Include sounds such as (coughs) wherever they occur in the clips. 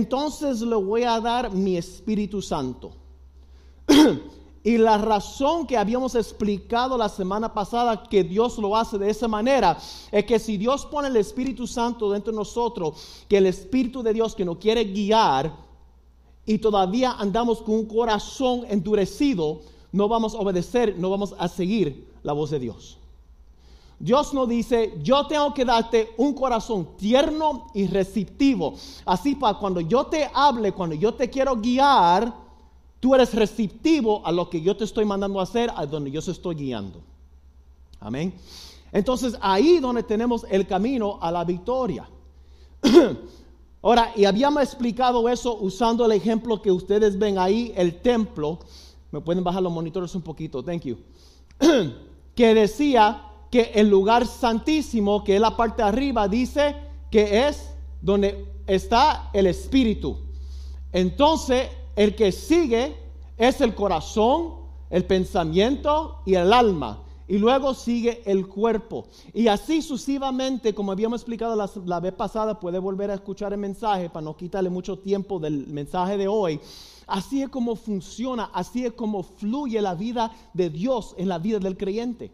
entonces le voy a dar mi Espíritu Santo. (clears throat) y la razón que habíamos explicado la semana pasada que Dios lo hace de esa manera es que si Dios pone el Espíritu Santo dentro de nosotros, que el Espíritu de Dios que nos quiere guiar y todavía andamos con un corazón endurecido, no vamos a obedecer, no vamos a seguir la voz de Dios. Dios nos dice, yo tengo que darte un corazón tierno y receptivo. Así para cuando yo te hable, cuando yo te quiero guiar, tú eres receptivo a lo que yo te estoy mandando a hacer, a donde yo te estoy guiando. Amén. Entonces ahí donde tenemos el camino a la victoria. (clears throat) Ahora, y habíamos explicado eso usando el ejemplo que ustedes ven ahí, el templo. Me pueden bajar los monitores un poquito, thank you. (clears throat) que decía que el lugar santísimo, que es la parte de arriba, dice que es donde está el espíritu. Entonces, el que sigue es el corazón, el pensamiento y el alma. Y luego sigue el cuerpo. Y así sucesivamente, como habíamos explicado la, vez pasada, puede volver a escuchar el mensaje para no quitarle mucho tiempo del mensaje de hoy. Así es como funciona, así es como fluye la vida de Dios en la vida del creyente.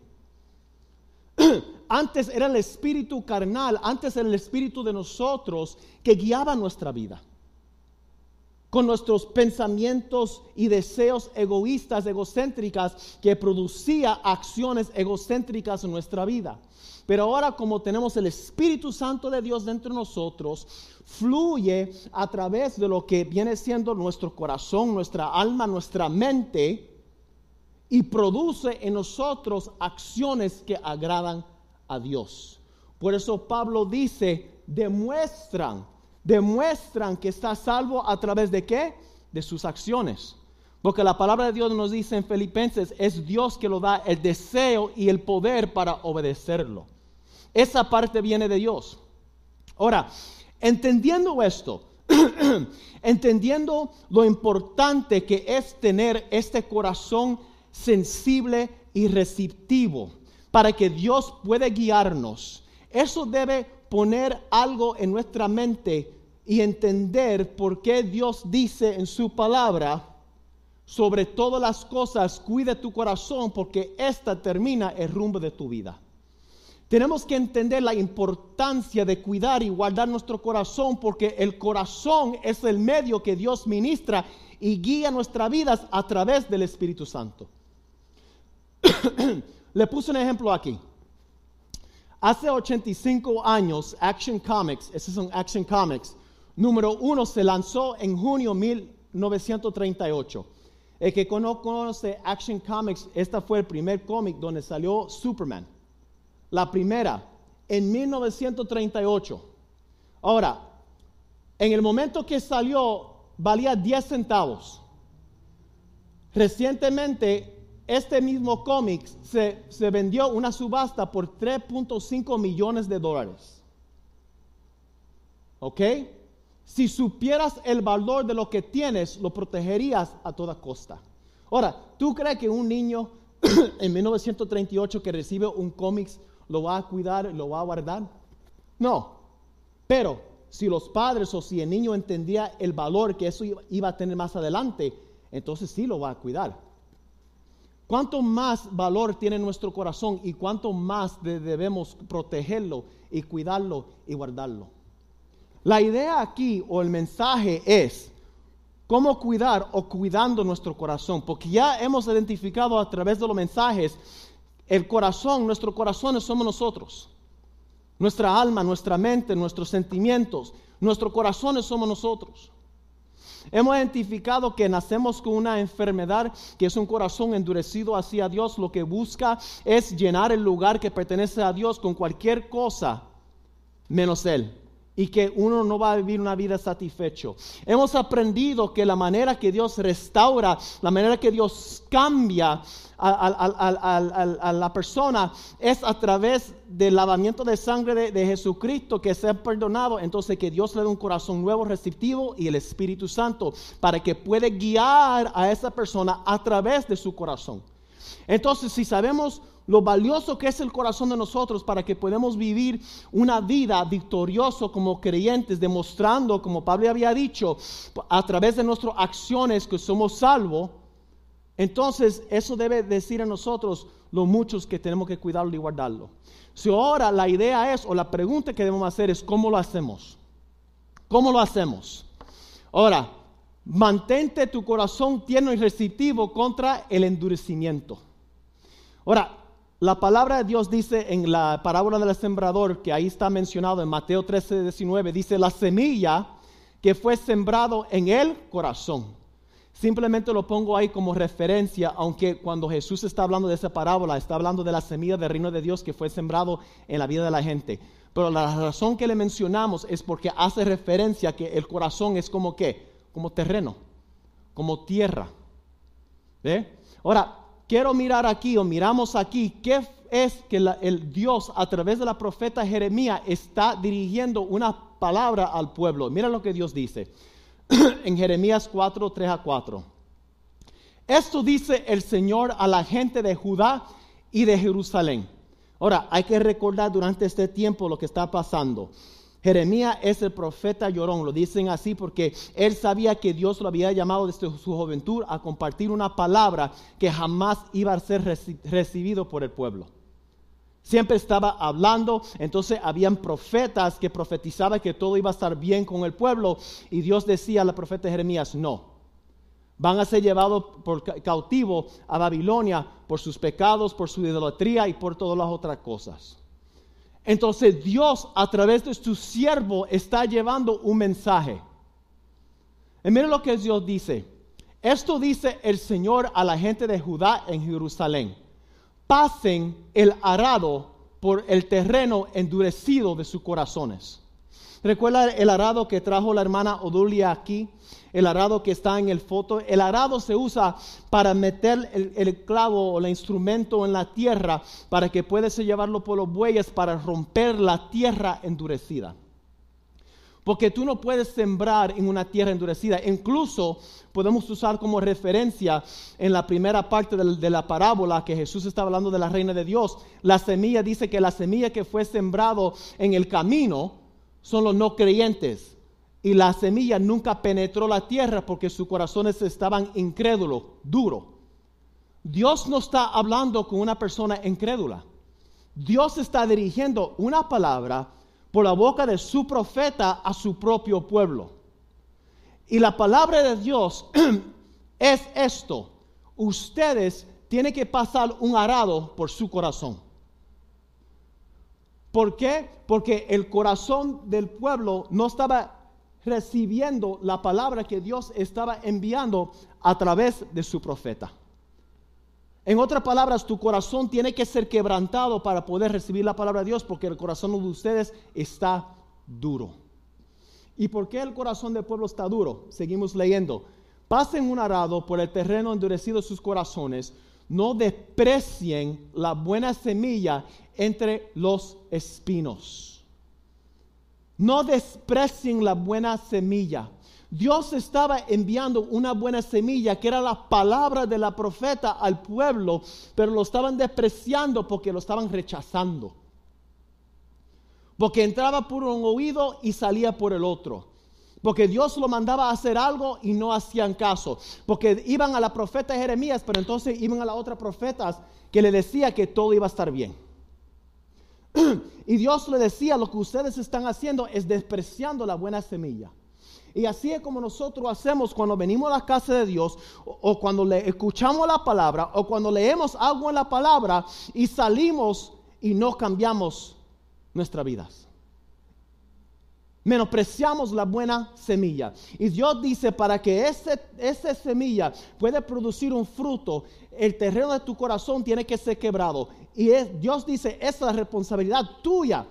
(clears throat) Antes era el espíritu carnal, antes era el espíritu de nosotros que guiaba nuestra vida. Con nuestros pensamientos y deseos egoístas, egocéntricas, que producía acciones egocéntricas en nuestra vida. Pero ahora como tenemos el Espíritu Santo de Dios dentro de nosotros, fluye a través de lo que viene siendo nuestro corazón, nuestra alma, nuestra mente, y produce en nosotros acciones que agradan a Dios. Por eso Pablo dice, demuestran, demuestran que está salvo a través de qué? De sus acciones. Porque la palabra de Dios nos dice en Filipenses, es Dios que lo da el deseo y el poder para obedecerlo. Esa parte viene de Dios. Ahora, entendiendo esto, (clears throat) entendiendo lo importante que es tener este corazón sensible y receptivo para que Dios pueda guiarnos. Eso debe poner algo en nuestra mente y entender por qué Dios dice en su palabra, sobre todas las cosas, cuide tu corazón porque esta termina el rumbo de tu vida. Tenemos que entender la importancia de cuidar y guardar nuestro corazón porque el corazón es el medio que Dios ministra y guía nuestras vidas a través del Espíritu Santo. (coughs) Le puse un ejemplo aquí. Hace 85 años, Action Comics, esos son Action Comics, número uno se lanzó en junio de 1938. El que conoce Action Comics, esta fue el primer cómic donde salió Superman. La primera, en 1938. Ahora, en el momento que salió, valía 10 centavos. Recientemente este mismo cómic se, vendió una subasta por 3.5 millones de dólares. ¿Ok? Si supieras el valor de lo que tienes, lo protegerías a toda costa. Ahora, ¿tú crees que un niño (clears throat) en 1938 que recibe un cómic lo va a cuidar, lo va a guardar? No. Pero si los padres o si el niño entendía el valor que eso iba a tener más adelante, entonces sí lo va a cuidar. Cuánto más valor tiene nuestro corazón y cuánto más debemos protegerlo y cuidarlo y guardarlo. La idea aquí o el mensaje es cómo cuidar o cuidando nuestro corazón, porque ya hemos identificado a través de los mensajes el corazón, nuestro corazón somos nosotros. Nuestra alma, nuestra mente, nuestros sentimientos, nuestro corazón somos nosotros. Hemos identificado que nacemos con una enfermedad que es un corazón endurecido hacia Dios. Lo que busca es llenar el lugar que pertenece a Dios con cualquier cosa menos Él y que uno no va a vivir una vida satisfecho. Hemos aprendido que la manera que Dios restaura, la manera que Dios cambia a, la persona es a través del lavamiento de sangre de, de Jesucristo que se ha perdonado. Entonces que Dios le dé un corazón nuevo, receptivo y el Espíritu Santo para que pueda guiar a esa persona a través de su corazón. Entonces, si sabemos lo valioso que es el corazón de nosotros para que podamos vivir una vida victoriosa como creyentes, demostrando, como Pablo había dicho, a través de nuestras acciones que somos salvos, entonces eso debe decir a nosotros lo muchos que tenemos que cuidarlo y guardarlo. Si ahora la idea es, o la pregunta que debemos hacer es, ¿cómo lo hacemos? ¿Cómo lo hacemos? Ahora, mantente tu corazón tierno y receptivo contra el endurecimiento. Ahora, la palabra de Dios dice en la parábola del sembrador, que ahí está mencionado en Mateo 13, 19, dice, la semilla que fue sembrado en el corazón. Simplemente lo pongo ahí como referencia, aunque cuando Jesús está hablando de esa parábola, está hablando de la semilla del reino de Dios que fue sembrado en la vida de la gente. Pero la razón que le mencionamos es porque hace referencia que el corazón es como qué, como terreno, como tierra. ¿Ve? Ahora, quiero mirar aquí o miramos aquí qué es que el Dios a través de la profeta Jeremías está dirigiendo una palabra al pueblo. Mira lo que Dios dice (clears throat) en Jeremías 4, 3 a 4. Esto dice el Señor a la gente de Judá y de Jerusalén. Ahora, hay que recordar durante este tiempo lo que está pasando. Jeremías es el profeta llorón, lo dicen así porque él sabía que Dios lo había llamado desde su juventud a compartir una palabra que jamás iba a ser recibido por el pueblo. Siempre estaba hablando, entonces habían profetas que profetizaban que todo iba a estar bien con el pueblo y Dios decía a la profeta Jeremías, no, van a ser llevados por cautivo a Babilonia por sus pecados, por su idolatría y por todas las otras cosas. Entonces Dios a través de su siervo está llevando un mensaje. Y miren lo que Dios dice. Esto dice el Señor a la gente de Judá en Jerusalén. Pasen el arado por el terreno endurecido de sus corazones. Recuerda el arado que trajo la hermana Odulia aquí, el arado que está en el foto. El arado se usa para meter el, clavo o el instrumento en la tierra para que puedas llevarlo por los bueyes para romper la tierra endurecida. Porque tú no puedes sembrar en una tierra endurecida. Incluso podemos usar como referencia en la primera parte de, la parábola que Jesús está hablando de la reina de Dios. La semilla dice que la semilla que fue sembrado en el camino, son los no creyentes. Y la semilla nunca penetró la tierra porque sus corazones estaban incrédulos, duro. Dios no está hablando con una persona incrédula. Dios está dirigiendo una palabra por la boca de su profeta a su propio pueblo. Y la palabra de Dios (clears throat) es esto. Ustedes tienen que pasar un arado por su corazón. ¿Por qué? Porque el corazón del pueblo no estaba recibiendo la palabra que Dios estaba enviando a través de su profeta. En otras palabras, tu corazón tiene que ser quebrantado para poder recibir la palabra de Dios porque el corazón de ustedes está duro. ¿Y por qué el corazón del pueblo está duro? Seguimos leyendo. Pasen un arado por el terreno endurecido de sus corazones, no desprecien la buena semilla entre los espinos. No desprecien la buena semilla. Dios estaba enviando una buena semilla que era la palabra de la profeta al pueblo, pero lo estaban despreciando porque lo estaban rechazando. Porque entraba por un oído y salía por el otro. Porque Dios lo mandaba a hacer algo y no hacían caso. Porque iban a la profeta Jeremías, pero entonces iban a la otra profetas que le decía que todo iba a estar bien. (clears throat) y Dios le decía, lo que ustedes están haciendo es despreciando la buena semilla. Y así es como nosotros hacemos cuando venimos a la casa de Dios o, cuando le escuchamos la palabra o cuando leemos algo en la palabra y salimos y no cambiamos nuestras vidas. Menospreciamos la buena semilla. Y Dios dice, para que ese, esa semilla pueda producir un fruto, el terreno de tu corazón tiene que ser quebrado. Y Dios dice, esa es la responsabilidad tuya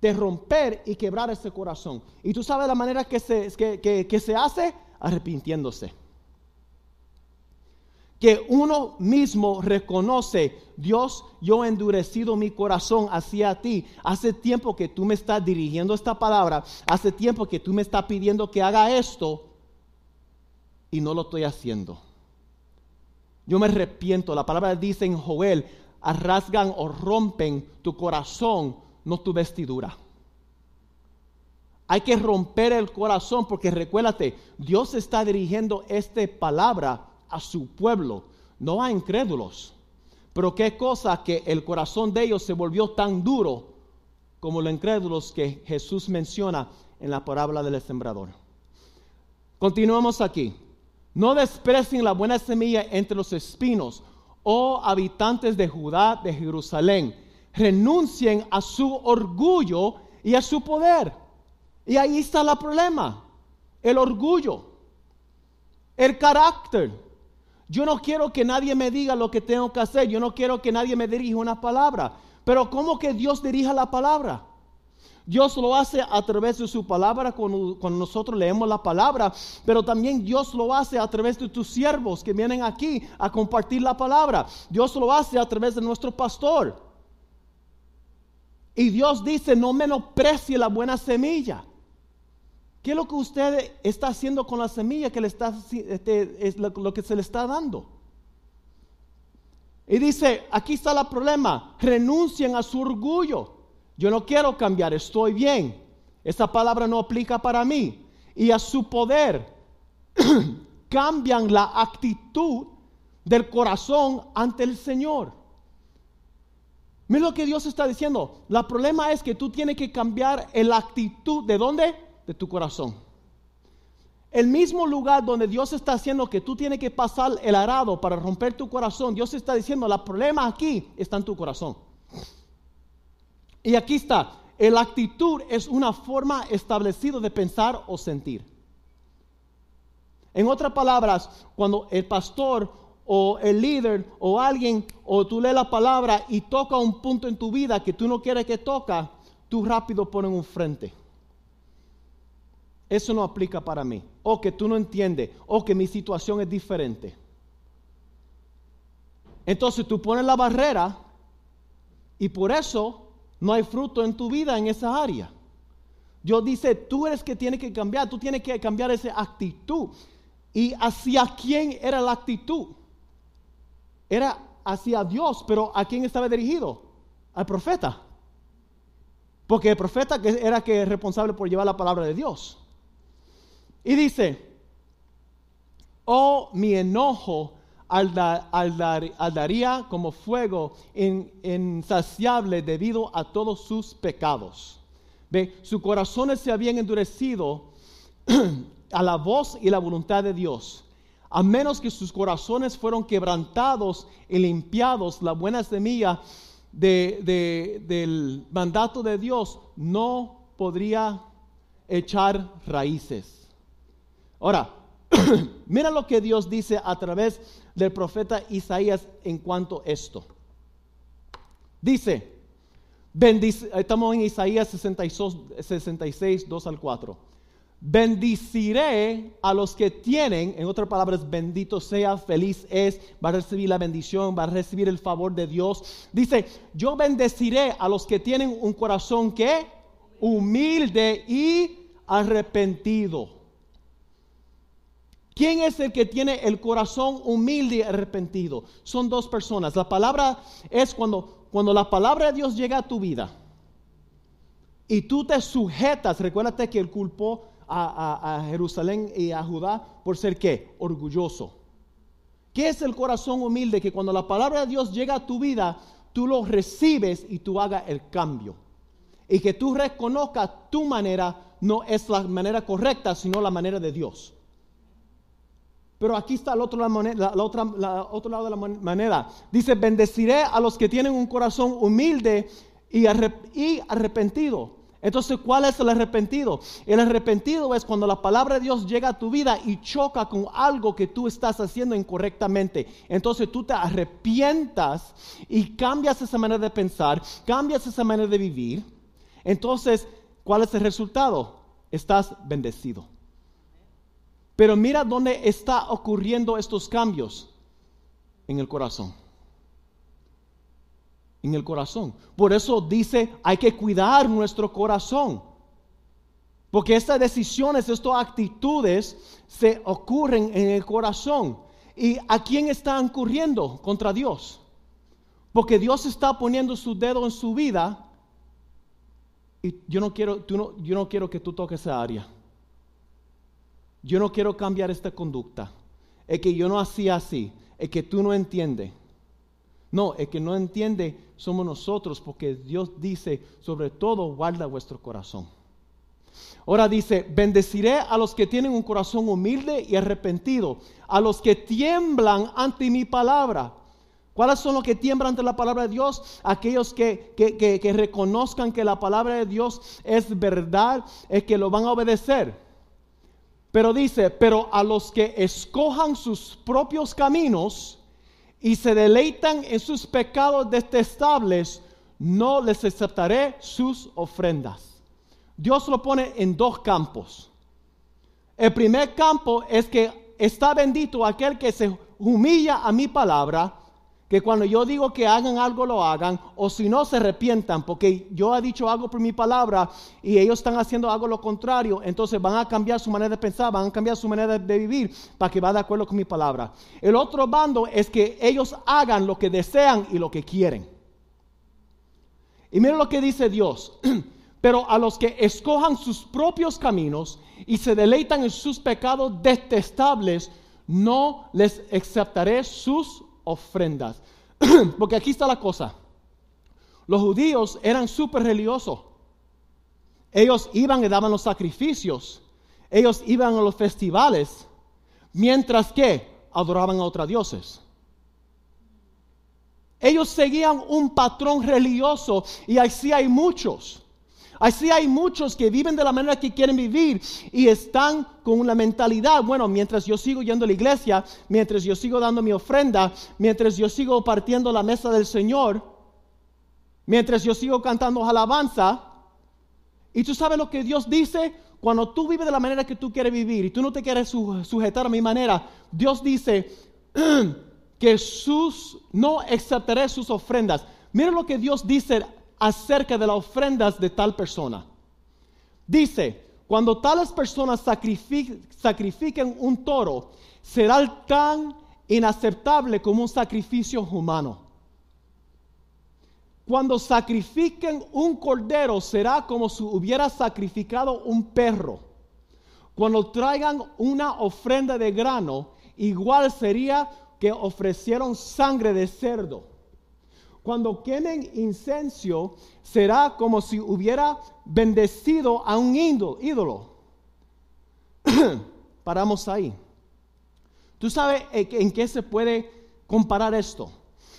de romper y quebrar ese corazón. Y tú sabes la manera que se, que se hace arrepintiéndose que uno mismo reconoce, Dios, yo he endurecido mi corazón hacia ti. Hace tiempo que tú me estás dirigiendo esta palabra, hace tiempo que tú me estás pidiendo que haga esto y no lo estoy haciendo. Yo me arrepiento. La palabra dice en Joel, rasgan o rompen tu corazón, no tu vestidura. Hay que romper el corazón porque recuérdate, Dios está dirigiendo esta palabra a su pueblo, no a incrédulos. Pero qué cosa que el corazón de ellos se volvió tan duro como los incrédulos que Jesús menciona en la parábola del sembrador. Continuamos aquí. No desprecien la buena semilla entre los espinos, oh habitantes de Judá, de Jerusalén. Renuncien a su orgullo y a su poder. Y ahí está el problema. El orgullo. El carácter. Yo no quiero que nadie me diga lo que tengo que hacer. Yo no quiero que nadie me dirija una palabra. Pero ¿cómo que Dios dirija la palabra? Dios lo hace a través de su palabra cuando, nosotros leemos la palabra, pero también Dios lo hace a través de tus siervos que vienen aquí a compartir la palabra. Dios lo hace a través de nuestro pastor. Y Dios dice, no menosprecie la buena semilla. ¿Qué es lo que usted está haciendo con la semilla que le está, este, es lo que se le está dando? Y dice, aquí está el problema, renuncien a su orgullo. Yo no quiero cambiar, estoy bien. Esa palabra no aplica para mí. Y a su poder (clears throat) cambian la actitud del corazón ante el Señor. Mira lo que Dios está diciendo. El problema es que tú tienes que cambiar la actitud. ¿De dónde? De tu corazón. El mismo lugar donde Dios está haciendo que tú tienes que pasar el arado para romper tu corazón. Dios está diciendo, el problema aquí está en tu corazón. Y aquí está, la actitud es una forma establecida de pensar o sentir. En otras palabras, cuando el pastor o el líder o alguien o tú lees la palabra y toca un punto en tu vida que tú no quieres que toca, tú rápido pones un frente. Eso no aplica para mí. O que tú no entiendes. O que mi situación es diferente. Entonces tú pones la barrera y por eso no hay fruto en tu vida en esa área. Dios dice, tú eres que tiene que cambiar, tú tienes que cambiar esa actitud. ¿Y hacia quién era la actitud? Era hacia Dios, pero ¿a quién estaba dirigido? Al profeta. Porque el profeta era que responsable por llevar la palabra de Dios. Y dice, oh mi enojo daría como fuego insaciable debido a todos sus pecados. Ve, sus corazones se habían endurecido (clears throat) a la voz y la voluntad de Dios. A menos que sus corazones fueron quebrantados y limpiados, la buena semilla del mandato de Dios no podría echar raíces. Ahora, (coughs) mira lo que Dios dice a través del profeta Isaías en cuanto a esto. Dice, estamos en Isaías 66, 66, 2 al 4. Bendiciré a los que tienen, en otras palabras, bendito sea, feliz es, va a recibir la bendición, va a recibir el favor de Dios. Dice, yo bendeciré a los que tienen un corazón que humilde y arrepentido ¿Quién es el que tiene el corazón humilde y arrepentido? Son dos personas. La palabra es cuando, cuando la palabra de Dios llega a tu vida y tú te sujetas. Recuérdate que él culpó a, a Jerusalén y a Judá por ser qué? Orgulloso. ¿Qué es el corazón humilde? Que cuando la palabra de Dios llega a tu vida, tú lo recibes y tú hagas el cambio. Y que tú reconozcas tu manera, no es la manera correcta, sino la manera de Dios. Pero aquí está el otro, lado de la moneda. Dice, bendeciré a los que tienen un corazón humilde y, y arrepentido. Entonces, ¿cuál es el arrepentido? El arrepentido es cuando la palabra de Dios llega a tu vida y choca con algo que tú estás haciendo incorrectamente. Entonces tú te arrepientas y cambias esa manera de pensar, cambias esa manera de vivir. Entonces, ¿cuál es el resultado? Estás bendecido. Pero mira dónde está ocurriendo estos cambios. En el corazón. En el corazón. Por eso dice, hay que cuidar nuestro corazón. Porque estas decisiones, estas actitudes se ocurren en el corazón. ¿y a quién están corriendo contra Dios? Porque Dios está poniendo su dedo en su vida y yo no quiero, tú no, yo no quiero que tú toques esa área. Yo no quiero cambiar esta conducta. Es que yo no hacía así. Es que tú no entiendes. No, es que no entiende somos nosotros porque Dios dice, sobre todo guarda vuestro corazón. Ahora dice, bendeciré a los que tienen un corazón humilde y arrepentido, a los que tiemblan ante mi palabra. ¿Cuáles son los que tiemblan ante la palabra de Dios? Aquellos que, que, reconozcan que la palabra de Dios es verdad, es que lo van a obedecer. Pero dice, pero a los que escojan sus propios caminos y se deleitan en sus pecados detestables, no les aceptaré sus ofrendas. Dios lo pone en dos campos. El primer campo es que está bendito aquel que se humilla a mi palabra, que cuando yo digo que hagan algo lo hagan, o si no se arrepientan, porque yo he dicho algo por mi palabra y ellos están haciendo algo lo contrario, entonces van a cambiar su manera de pensar, van a cambiar su manera de vivir para que va de acuerdo con mi palabra. El otro bando es que ellos hagan lo que desean y lo que quieren. Y miren lo que dice Dios. (clears throat) Pero a los que escojan sus propios caminos y se deleitan en sus pecados detestables, no les aceptaré sus ofrendas. (clears throat) Porque aquí está la cosa. Los judíos eran súper religiosos. Ellos iban y daban los sacrificios. Ellos iban a los festivales. Mientras que adoraban a otros dioses. Ellos seguían un patrón religioso y así hay muchos. Así hay muchos que viven de la manera que quieren vivir y están con una mentalidad, bueno, mientras yo sigo yendo a la iglesia, mientras yo sigo dando mi ofrenda, mientras yo sigo partiendo la mesa del Señor, mientras yo sigo cantando alabanza, y tú sabes lo que Dios dice, cuando tú vives de la manera que tú quieres vivir y tú no te quieres sujetar a mi manera, Dios dice (clears throat) que sus, no aceptaré sus ofrendas. Mira lo que Dios dice acerca de las ofrendas de tal persona. Dice, cuando tales personas sacrifiquen un toro, será tan inaceptable como un sacrificio humano. Cuando sacrifiquen un cordero, será como si hubiera sacrificado un perro. Cuando traigan una ofrenda de grano, igual sería que ofrecieron sangre de cerdo cuando quemen incenso, será como si hubiera bendecido a un ídolo. (clears throat) Paramos ahí. ¿Tú sabes en qué se puede comparar esto?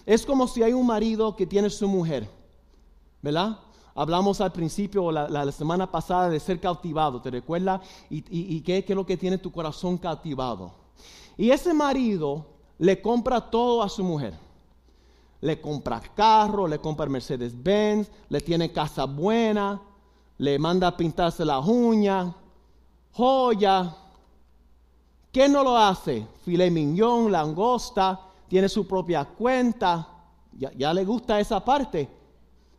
Es como si hay un marido que tiene su mujer, ¿verdad? Hablamos al principio, la, semana pasada, de ser cautivado, ¿te recuerdas? ¿Y, qué es lo que tiene tu corazón cautivado? Y ese marido le compra todo a su mujer le compra carro, le compra Mercedes-Benz, le tiene casa buena, le manda a pintarse las uñas, joya. ¿Qué no lo hace? Filet mignon, langosta, tiene su propia cuenta. Ya, ya le gusta esa parte.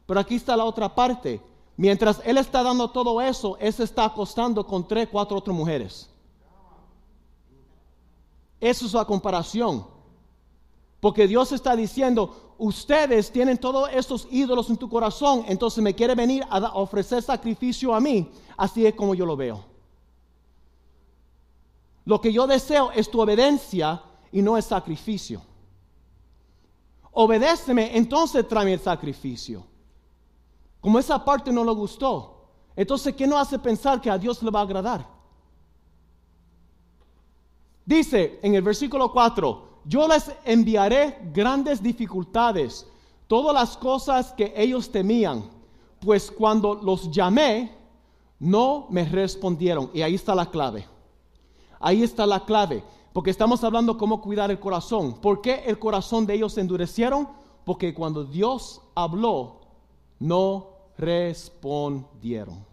Pero aquí está la otra parte. Mientras él está dando todo eso, él se está acostando con tres, cuatro otras mujeres. Eso es la comparación. Porque Dios está diciendo, ustedes tienen todos estos ídolos en tu corazón, entonces me quiere venir a ofrecer sacrificio a mí. Así es como yo lo veo. Lo que yo deseo es tu obediencia y no es sacrificio. Obedéceme, entonces tráeme el sacrificio. Como esa parte no le gustó, entonces ¿qué no hace pensar que a Dios le va a agradar? Dice en el versículo 4, yo les enviaré grandes dificultades, todas las cosas que ellos temían, pues cuando los llamé, no me respondieron. Y ahí está la clave. Ahí está la clave. Porque estamos hablando cómo cuidar el corazón. ¿Por qué el corazón de ellos se endurecieron? Porque cuando Dios habló, no respondieron.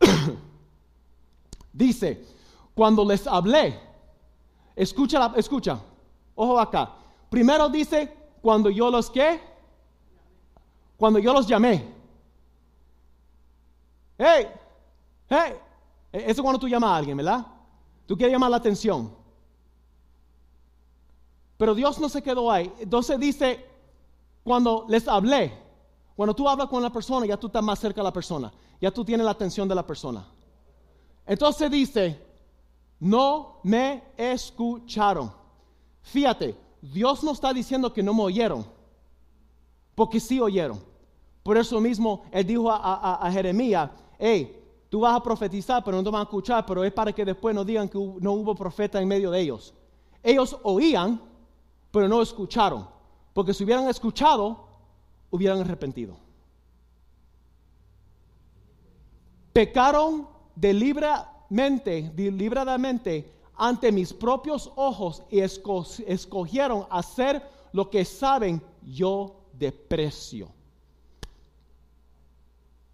(coughs) Dice, cuando les hablé, Escucha, escucha. Ojo acá. Primero dice, cuando yo los qué? Cuando yo los llamé. Hey, hey. E, eso cuando tú llamas a alguien, ¿verdad? Tú quieres llamar la atención. Pero Dios no se quedó ahí. Entonces dice, cuando les hablé, cuando tú hablas con la persona, ya tú estás más cerca de la persona, ya tú tienes la atención de la persona. Entonces dice, no me escucharon. Fíjate, Dios no está diciendo que no me oyeron, porque sí oyeron. Por eso mismo Él dijo a, Jeremías, hey, tú vas a profetizar, pero no te van a escuchar, pero es para que después no digan que no hubo profeta en medio de ellos. Ellos oían, pero no escucharon, porque si hubieran escuchado, hubieran arrepentido. Pecaron deliberadamente, deliberadamente ante mis propios ojos y escogieron hacer lo que saben yo deprecio.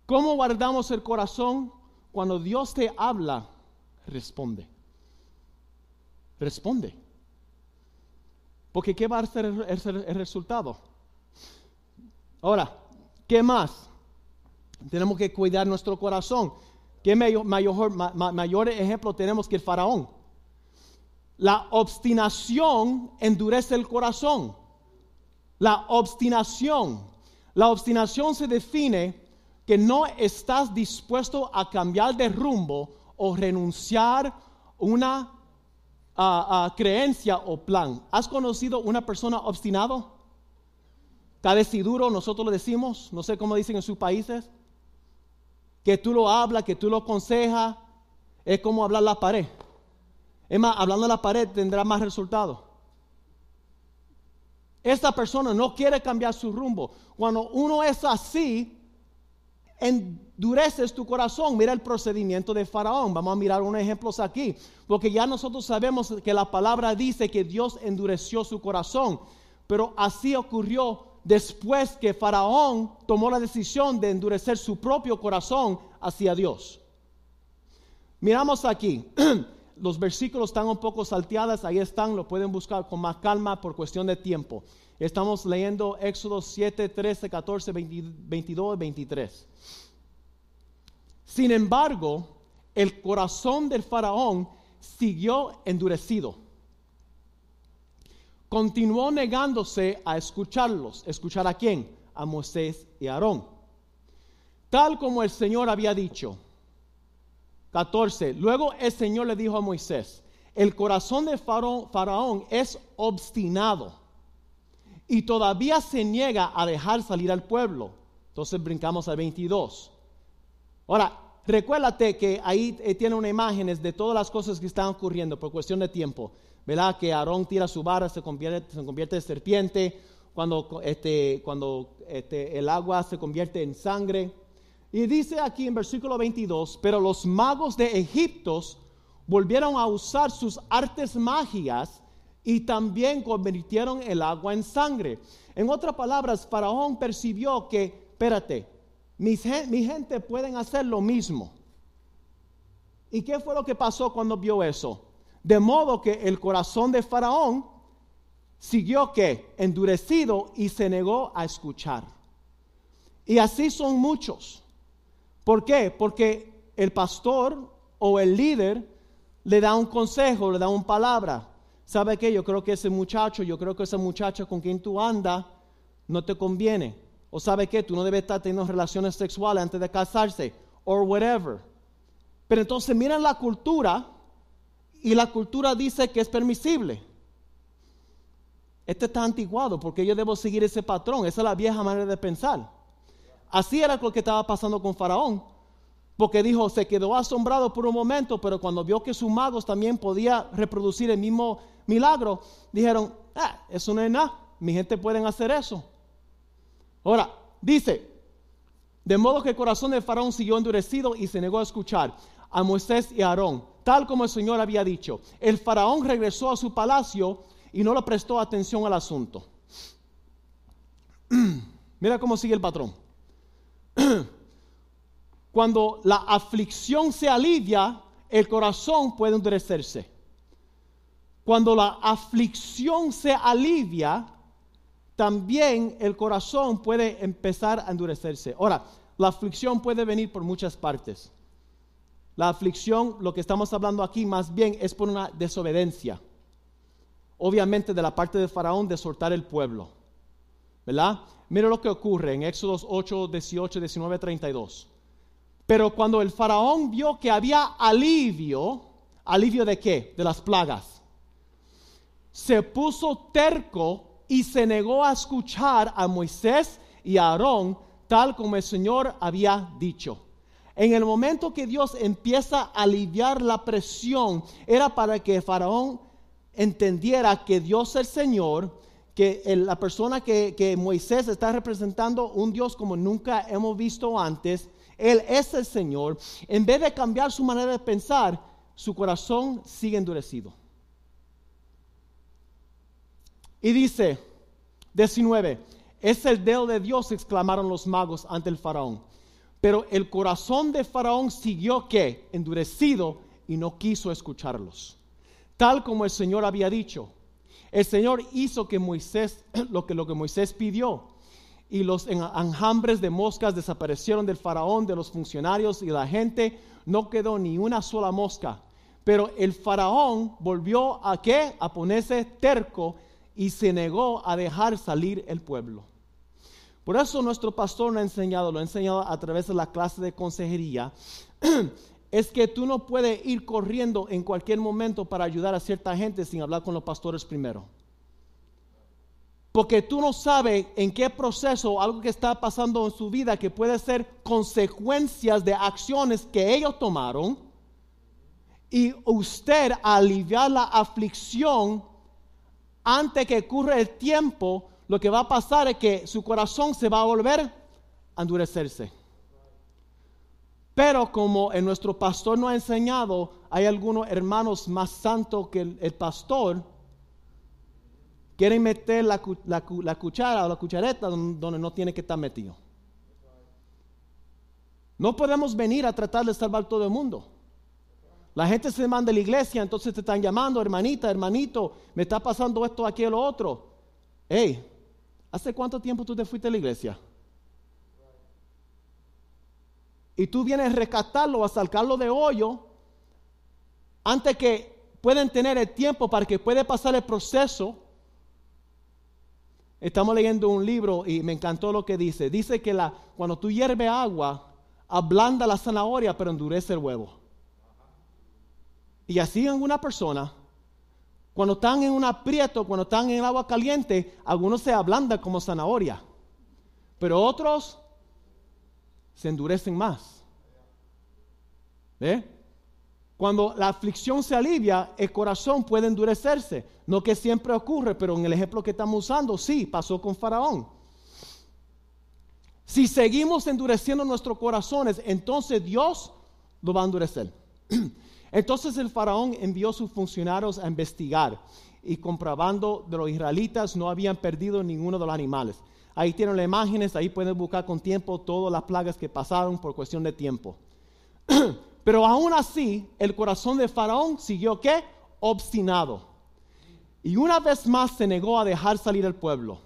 ¿Cómo guardamos el corazón? Cuando Dios te habla, responde. Responde. Porque ¿qué va a ser el, resultado? Ahora, ¿qué más? Tenemos que cuidar nuestro corazón. ¿Qué mayor, ejemplo tenemos que el faraón? La obstinación endurece el corazón. La obstinación. La obstinación se define que no estás dispuesto a cambiar de rumbo o renunciar una a, creencia o plan. ¿Has conocido una persona obstinado? Cadeciduro, nosotros lo decimos, no sé cómo dicen en sus países. Que tú lo hablas, que tú lo aconsejas, es como hablar la pared. Es más, hablando de la pared tendrá más resultado. Esta persona no quiere cambiar su rumbo. Cuando uno es así, endureces tu corazón. Mira el procedimiento de Faraón. Vamos a mirar unos ejemplos aquí. Porque ya nosotros sabemos que la palabra dice que Dios endureció su corazón. Pero así ocurrió después que Faraón tomó la decisión de endurecer su propio corazón hacia Dios. Miramos aquí. (clears throat) los versículos están un poco salteadas, ahí están, lo pueden buscar con más calma por cuestión de tiempo. Estamos leyendo Éxodo 7, 13, 14, 22 y 23. Sin embargo, el corazón del faraón siguió endurecido. Continuó negándose a escucharlos. ¿Escuchar a quién? A Moisés y Aarón. Tal como el Señor había dicho. 14. Luego el Señor le dijo a Moisés, el corazón de faraón, es obstinado y todavía se niega a dejar salir al pueblo. Entonces brincamos al 22. Ahora, recuérdate que ahí eh, tiene una imágenes de todas las cosas que están ocurriendo por cuestión de tiempo. ¿Verdad? Que Aarón tira su vara, se convierte, se convierte en serpiente, cuando, este, cuando este, el agua se convierte en sangre. Y dice aquí en versículo 22, pero los magos de Egipto volvieron a usar sus artes mágicas y también convirtieron el agua en sangre. En otras palabras, Faraón percibió que, espérate, mi gente pueden hacer lo mismo. ¿Y qué fue lo que pasó cuando vio eso? De modo que el corazón de Faraón siguió que endurecido y se negó a escuchar. Y así son muchos. ¿Por qué? Porque el pastor o el líder le da un consejo, le da una palabra. ¿Sabe qué? Yo creo que ese muchacho, yo creo que esa muchacha con quien tú andas no te conviene. O sabe qué? Tú no debes estar teniendo relaciones sexuales antes de casarse. O whatever. Pero entonces miren la cultura y la cultura dice que es permisible. Este está antiguado porque yo debo seguir ese patrón. Esa es la vieja manera de pensar. Así era lo que estaba pasando con Faraón. Porque dijo, se quedó asombrado por un momento, pero cuando vio que sus magos también podían reproducir el mismo milagro, dijeron, ah, eso no es nada, mi gente pueden hacer eso. Ahora, dice, de modo que el corazón de Faraón siguió endurecido y se negó a escuchar a Moisés y a Aarón, tal como el Señor había dicho. El Faraón regresó a su palacio y no le prestó atención al asunto. (clears throat) Mira cómo sigue el patrón. (clears throat) Cuando la aflicción se alivia, el corazón puede endurecerse. Cuando la aflicción se alivia, también el corazón puede empezar a endurecerse. Ahora, la aflicción puede venir por muchas partes. La aflicción, lo que estamos hablando aquí más bien es por una desobediencia. obviamente de la parte de Faraón, de soltar el pueblo. ¿Verdad? Mira lo que ocurre en Éxodos 8, 18, 19, 32. Pero cuando el faraón vio que había alivio, alivio de qué? De las plagas. Se puso terco y se negó a escuchar a Moisés y a Aarón tal como el Señor había dicho. En el momento que Dios empieza a aliviar la presión, era para que faraón entendiera que Dios es el Señor, que la persona que Moisés está representando, un Dios como nunca hemos visto antes, Él es el Señor. En vez de cambiar su manera de pensar, su corazón sigue endurecido. Y dice, 19, es el dedo de Dios, exclamaron los magos ante el faraón. Pero el corazón de Faraón siguió que endurecido y no quiso escucharlos. Tal como el Señor había dicho. El Señor hizo que Moisés, (clears throat) lo que, lo que Moisés pidió. Y los enjambres de moscas desaparecieron del faraón, de los funcionarios y la gente. No quedó ni una sola mosca. Pero el faraón volvió a qué? A ponerse terco y se negó a dejar salir el pueblo. Por eso nuestro pastor nos ha enseñado, lo ha enseñado a través de la clase de consejería, (clears throat) es que tú no puedes ir corriendo en cualquier momento para ayudar a cierta gente sin hablar con los pastores primero. Porque tú no sabes en qué proceso, algo que está pasando en su vida, que puede ser consecuencias de acciones que ellos tomaron, y usted aliviar la aflicción antes que ocurra el tiempo, lo que va a pasar es que su corazón se va a volver a endurecerse. Pero como en nuestro pastor nos ha enseñado, hay algunos hermanos más santos que el, pastor, quieren meter la, cuchara o la cuchareta donde, no tiene que estar metido. No podemos venir a tratar de salvar todo el mundo. La gente se manda de la iglesia, entonces te están llamando, hermanita, hermanito, me está pasando esto, aquí o lo otro. Hey, ¿Hace cuánto tiempo tú te fuiste a la iglesia? Y tú vienes a rescatarlo, a sacarlo de hoyo, antes que puedan tener el tiempo para que pueda pasar el proceso. Estamos leyendo un libro y me encantó lo que dice. Dice que la, cuando tú hierves agua, ablanda la zanahoria, pero endurece el huevo. Y así en una persona cuando están en un aprieto, cuando están en el agua caliente, algunos se ablandan como zanahoria, pero otros se endurecen más. ¿Ve? Cuando la aflicción se alivia, el corazón puede endurecerse. No que siempre ocurre, pero en el ejemplo que estamos usando, sí, pasó con Faraón. Si seguimos endureciendo nuestros corazones, entonces Dios lo va a endurecer. (clears throat) Entonces el faraón envió sus funcionarios a investigar y comprobando de los israelitas no habían perdido ninguno de los animales. Ahí tienen las imágenes, ahí pueden buscar con tiempo todas las plagas que pasaron por cuestión de tiempo. (clears throat) Pero aún así, el corazón de Faraón siguió qué? Obstinado. Y una vez más se negó a dejar salir al pueblo.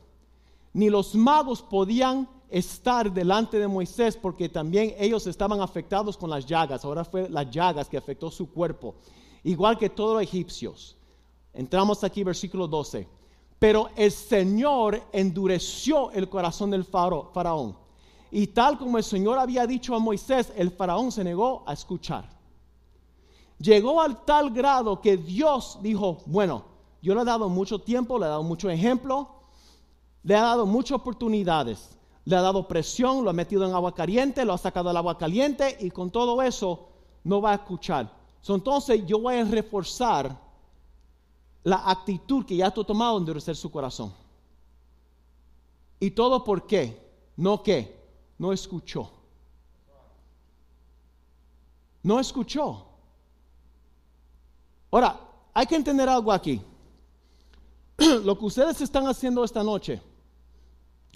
Ni los magos podían estar delante de Moisés porque también ellos estaban afectados con las llagas. Ahora fue las llagas que afectó su cuerpo, igual que todos los egipcios. Entramos aquí, versículo 12. Pero el Señor endureció el corazón del faraón. Y tal como el Señor había dicho a Moisés, el faraón se negó a escuchar. Llegó al tal grado que Dios dijo, bueno, yo le he dado mucho tiempo, le he dado mucho ejemplo, le he dado muchas oportunidades le ha dado presión, lo ha metido en agua caliente, lo ha sacado del agua caliente y con todo eso no va a escuchar. entonces yo voy a reforzar la actitud que ya ha tomado en endurecer su corazón. ¿Y todo por qué? No qué, no escuchó. No escuchó. Ahora, hay que entender algo aquí. (clears throat) Lo que ustedes están haciendo esta noche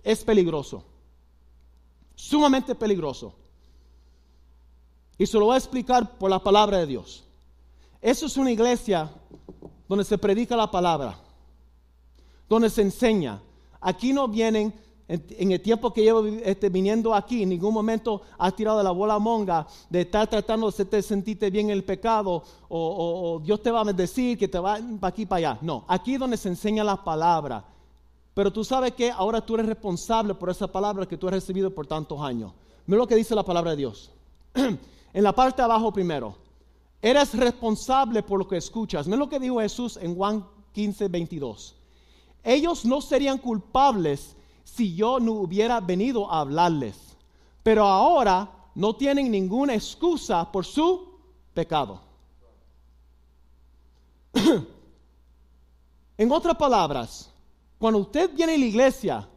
es peligroso sumamente peligroso. Y se lo voy a explicar por la palabra de Dios. Eso es una iglesia donde se predica la palabra, donde se enseña. Aquí no vienen en, el tiempo que llevo este, viniendo aquí, en ningún momento has tirado la bola monga de estar tratando de sentirte bien en el pecado o, Dios te va a decir que te va para aquí para allá. No, aquí donde se enseña la palabra. Pero tú sabes que ahora tú eres responsable por esa palabra que tú has recibido por tantos años. Mira lo que dice la palabra de Dios. (clears throat) en la parte de abajo primero. Eres responsable por lo que escuchas. Mira lo que dijo Jesús en Juan 15, 22. Ellos no serían culpables si yo no hubiera venido a hablarles. Pero ahora no tienen ninguna excusa por su pecado. (clears throat) en otras palabras, cuando usted viene a la iglesia,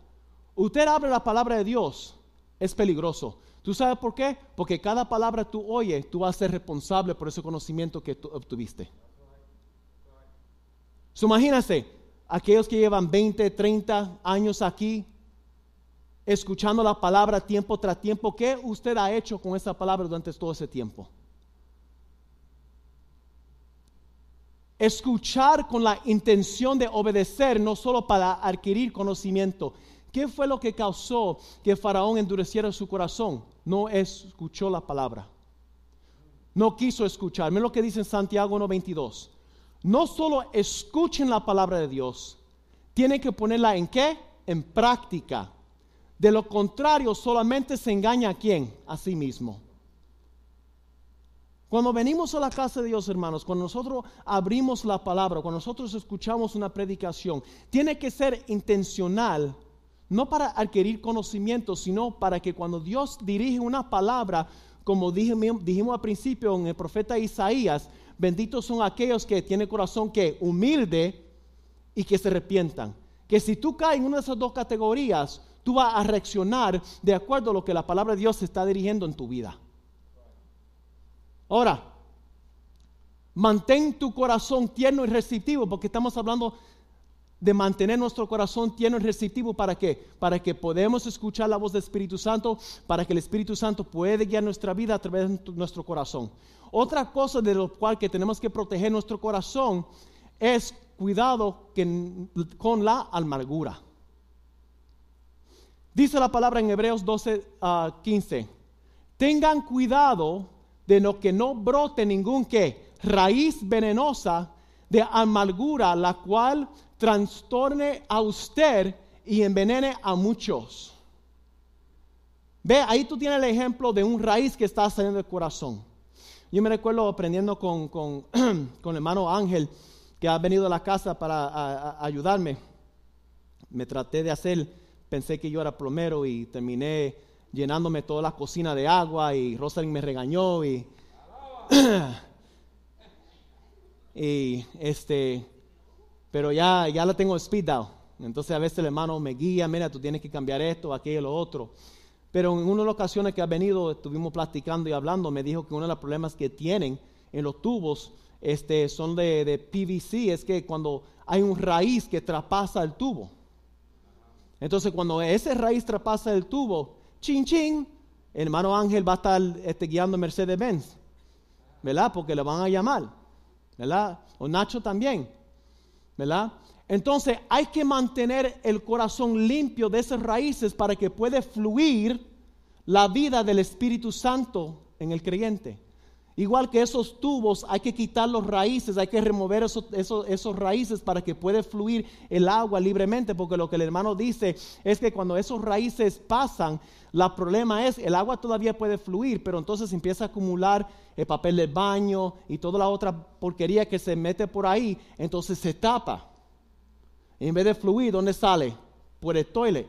usted abre la palabra de Dios, es peligroso. ¿Tú sabes por qué? Porque cada palabra tú oyes, tú vas a ser responsable por ese conocimiento que tú obtuviste. So, imagínense, aquellos que llevan 20, 30 años aquí, escuchando la palabra tiempo tras tiempo, ¿qué usted ha hecho con esa palabra durante todo ese tiempo? Escuchar con la intención de obedecer, no solo para adquirir conocimiento. ¿Qué fue lo que causó que Faraón endureciera su corazón? No escuchó la palabra. No quiso escuchar. Miren lo que dice en Santiago 1.22. No solo escuchen la palabra de Dios, tienen que ponerla en qué? En práctica. De lo contrario, solamente se engaña a quién? A sí mismo. Cuando venimos a la casa de Dios, hermanos, cuando nosotros abrimos la palabra, cuando nosotros escuchamos una predicación, tiene que ser intencional, no para adquirir conocimiento, sino para que cuando Dios dirige una palabra, como dijimos, al principio en el profeta Isaías, benditos son aquellos que tienen corazón que humilde y que se arrepientan. Que si tú caes en una de esas dos categorías, tú vas a reaccionar de acuerdo a lo que la palabra de Dios está dirigiendo en tu vida. Ahora, mantén tu corazón tierno y receptivo, porque estamos hablando de mantener nuestro corazón tierno y receptivo. ¿Para qué? Para que podamos escuchar la voz del Espíritu Santo, para que el Espíritu Santo pueda guiar nuestra vida a través de nuestro corazón. Otra cosa de lo cual que tenemos que proteger nuestro corazón es cuidado con la amargura. Dice la palabra en Hebreos 12, 15. Ah, Tengan cuidado de lo que no brote ningún que raíz venenosa de amargura, la cual trastorne a usted y envenene a muchos. Ve, ahí tú tienes el ejemplo de un raíz que está saliendo del corazón. Yo me recuerdo aprendiendo con, con, (clears throat) con el hermano Ángel, que ha venido a la casa para ayudarme. Me traté de hacer pensé que yo era plomero y terminé llenándome toda la cocina de agua y Rosalind me regañó y, (clears throat) y este, pero ya, ya la tengo speed down. Entonces a veces el hermano me guía, mira, tú tienes que cambiar esto, aquello, lo otro. Pero en una de las ocasiones que ha venido, estuvimos platicando y hablando, me dijo que uno de los problemas que tienen en los tubos este, son de, de PVC, es que cuando hay un raíz que traspasa el tubo, entonces, cuando ese raíz traspasa el tubo, chin chin, hermano Ángel va a estar este, guiando Mercedes-Benz, ¿verdad? Porque le van a llamar, ¿verdad? O Nacho también, ¿verdad? Entonces, hay que mantener el corazón limpio de esas raíces para que pueda fluir la vida del Espíritu Santo en el creyente. Igual que esos tubos, hay que quitar los raíces, hay que remover esos, esos, raíces para que pueda fluir el agua libremente, porque lo que el hermano dice es que cuando esos raíces pasan, el problema es, el agua todavía puede fluir, pero entonces empieza a acumular el papel del baño y toda la otra porquería que se mete por ahí, entonces se tapa. en vez de fluir, ¿dónde sale? Por el toilet.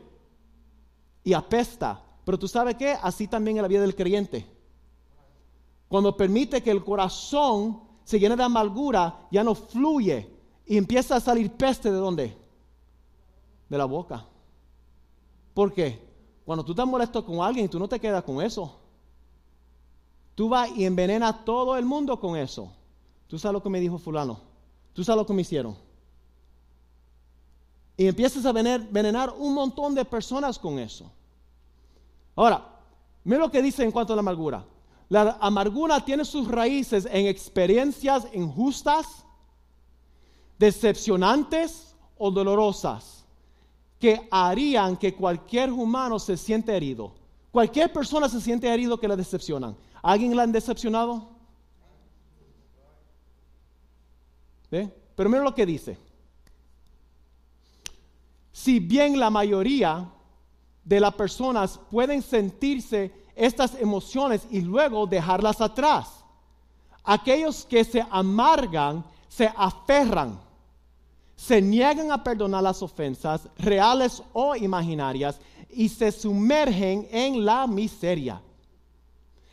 Y apesta. Pero tú sabes qué? Así también en la vida del creyente. Cuando permite que el corazón se llene de amargura, ya no fluye y empieza a salir peste de dónde? De la boca. ¿Por qué? Cuando tú estás molesto con alguien y tú no te quedas con eso, tú vas y envenenas a todo el mundo con eso. Tú sabes lo que me dijo fulano. Tú sabes lo que me hicieron. Y empiezas a envenenar un montón de personas con eso. Ahora, mira lo que dice en cuanto a la amargura. La amargura tiene sus raíces en experiencias injustas, decepcionantes o dolorosas que harían que cualquier humano se siente herido. Cualquier persona se siente herido que la decepcionan. ¿Alguien la han decepcionado? ¿Ve? Pero mira lo que dice. Si bien la mayoría de las personas pueden sentirse estas emociones y luego dejarlas atrás, aquellos que se amargan se aferran, se niegan a perdonar las ofensas reales o imaginarias y se sumergen en la miseria.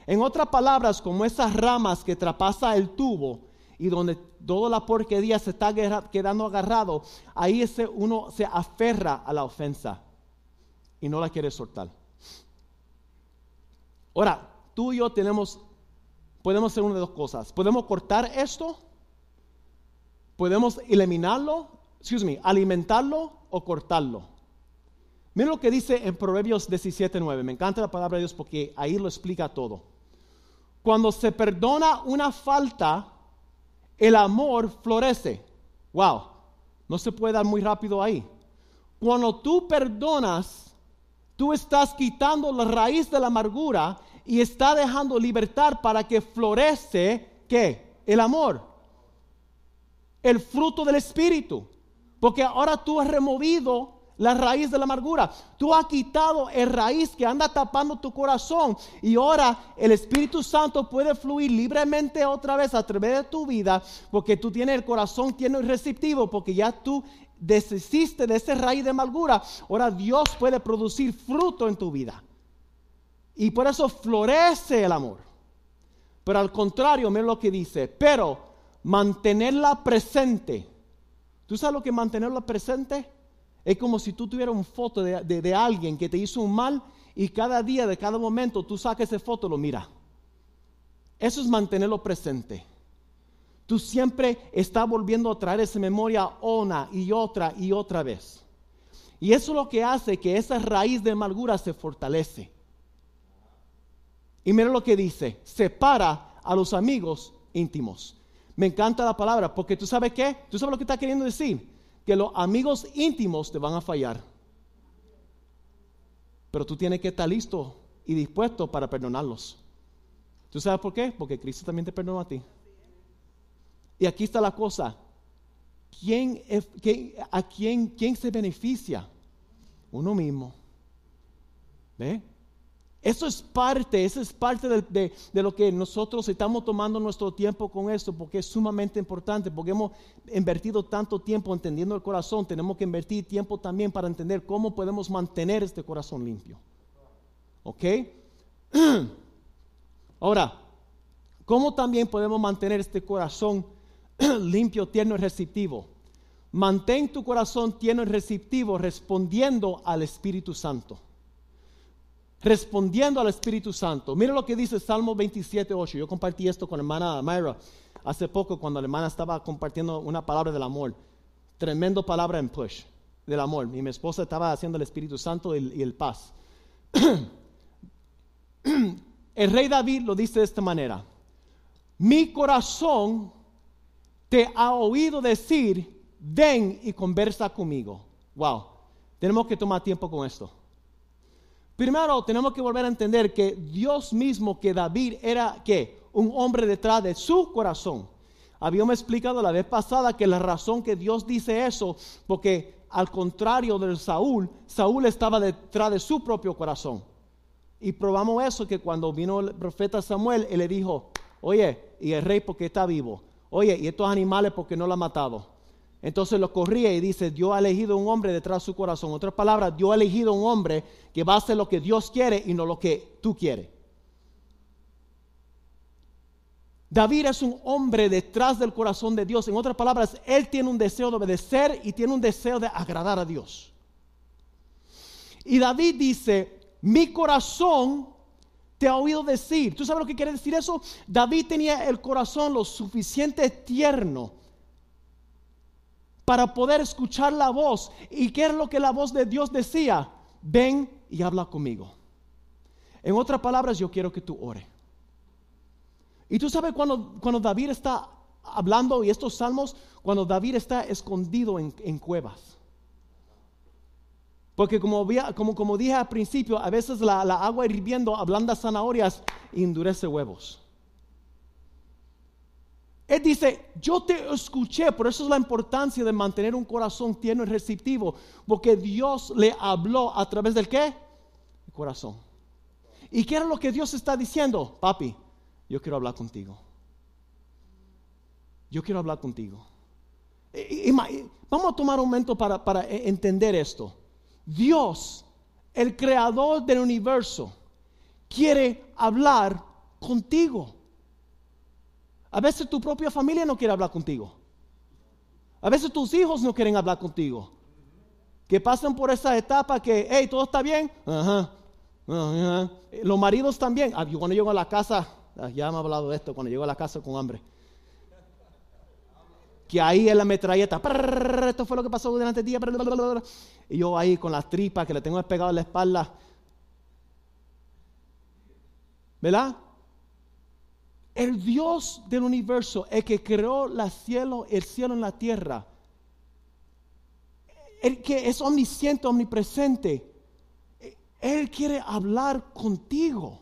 En otras palabras, como esas ramas que traspasa el tubo y donde toda la porquería se está quedando agarrado, ahí ese uno se aferra a la ofensa y no la quiere soltar. Ahora, tú y yo tenemos, podemos hacer una de dos cosas. Podemos cortar esto, podemos eliminarlo, excuse me, alimentarlo o cortarlo. Mira lo que dice en Proverbios 17:9. Me encanta la palabra de Dios porque ahí lo explica todo. Cuando se perdona una falta, el amor florece. Wow, no se puede dar muy rápido ahí. Cuando tú perdonas, tú estás quitando la raíz de la amargura y está dejando libertad para que florece, ¿qué? El amor. El fruto del Espíritu. Porque ahora tú has removido la raíz de la amargura. Tú has quitado el raíz que anda tapando tu corazón y ahora el Espíritu Santo puede fluir libremente otra vez a través de tu vida porque tú tienes el corazón tiene receptivo porque ya tú deshiciste de esa raíz de amargura. Ahora Dios puede producir fruto en tu vida. Y por eso florece el amor. Pero al contrario, mira lo que dice, pero mantenerla presente. ¿Tú sabes lo que mantenerla presente? Es como si tú tuvieras una foto de, alguien que te hizo un mal y cada día, de cada momento, tú sacas esa foto y lo mira. Eso es mantenerlo presente. Tú siempre estás volviendo a traer esa memoria una y otra y otra vez. Y eso es lo que hace que esa raíz de amargura se fortalece. Y mira lo que dice, separa a los amigos íntimos. Me encanta la palabra, porque tú sabes qué, tú sabes lo que está queriendo decir, que los amigos íntimos te van a fallar. Pero tú tienes que estar listo y dispuesto para perdonarlos. ¿Tú sabes por qué? Porque Cristo también te perdonó a ti. Y aquí está la cosa. ¿Quién, ¿A quién, quién se beneficia? Uno mismo. ¿Ve? Eso es parte, eso es parte de, lo que nosotros estamos tomando nuestro tiempo con esto, porque es sumamente importante, porque hemos invertido tanto tiempo entendiendo el corazón, tenemos que invertir tiempo también para entender cómo podemos mantener este corazón limpio. ¿Ok? (clears throat) Ahora, ¿cómo también podemos mantener este corazón (clears throat) limpio, tierno y receptivo? Mantén tu corazón tierno y receptivo respondiendo al Espíritu Santo respondiendo al Espíritu Santo. Mira lo que dice Salmo 27, 8. Yo compartí esto con hermana Myra hace poco cuando la hermana estaba compartiendo una palabra del amor. Tremendo palabra en push del amor. Y mi esposa estaba haciendo el Espíritu Santo y, y el paz. (clears throat) el rey David lo dice de esta manera. Mi corazón te ha oído decir, ven y conversa conmigo. Wow, tenemos que tomar tiempo con esto. Primero tenemos que volver a entender que Dios mismo, que David era que un hombre detrás de su corazón. Habíamos explicado la vez pasada que la razón que Dios dice eso, porque al contrario del Saúl, Saúl estaba detrás de su propio corazón. Y probamos eso que cuando vino el profeta Samuel, él le dijo, oye, y el rey porque está vivo, oye, y estos animales porque no lo ha matado. Entonces lo corría y dice, Dios ha elegido un hombre detrás de su corazón. En otras palabras, Dios ha elegido un hombre que va a hacer lo que Dios quiere y no lo que tú quieres. David es un hombre detrás del corazón de Dios. En otras palabras, él tiene un deseo de obedecer y tiene un deseo de agradar a Dios. Y David dice, mi corazón te ha oído decir. ¿Tú sabes lo que quiere decir eso? David tenía el corazón lo suficiente tierno para poder escuchar la voz. ¿Y qué es lo que la voz de Dios decía? Ven y habla conmigo. En otras palabras, yo quiero que tú ore. Y tú sabes cuando, cuando David está hablando y estos salmos, cuando David está escondido en, en cuevas. Porque como, como, como dije al principio, a veces la, la agua hirviendo ablanda zanahorias endurece huevos. Él dice, yo te escuché, por eso es la importancia de mantener un corazón tierno y receptivo, porque Dios le habló a través del qué? El corazón. ¿Y qué era lo que Dios está diciendo? Papi, yo quiero hablar contigo. Yo quiero hablar contigo. Vamos a tomar un momento para, para e, entender esto. Dios, el creador del universo, quiere hablar contigo. A veces tu propia familia no quiere hablar contigo. A veces tus hijos no quieren hablar contigo. Que pasan por esa etapa que, hey, todo está bien. Ajá. Los maridos también. Ah, cuando llego a la casa, ah, ya hemos hablado de esto, cuando llego a la casa con hambre. Que ahí es la metralleta. Esto fue lo que pasó durante el día. Y yo ahí con las tripas que le tengo despegado en la espalda. ¿Verdad? El Dios del universo, el que creó cielo, el cielo en la tierra, el que es omnisciente, omnipresente, Él quiere hablar contigo.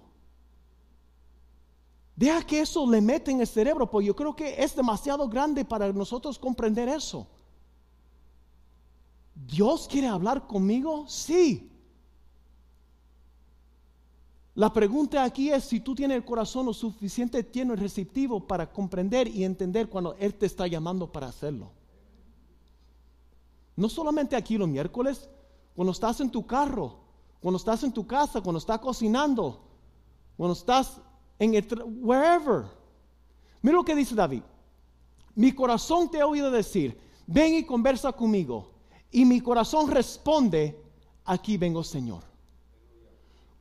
Deja que eso le mete en el cerebro, porque yo creo que es demasiado grande para nosotros comprender eso. ¿Dios quiere hablar conmigo? Sí. La pregunta aquí es si tú tienes el corazón lo suficiente tierno y receptivo para comprender y entender cuando Él te está llamando para hacerlo. No solamente aquí los miércoles, cuando estás en tu carro, cuando estás en tu casa, cuando estás cocinando, cuando estás en el wherever. Mira lo que dice David. Mi corazón te ha oído decir, ven y conversa conmigo. Y mi corazón responde, aquí vengo Señor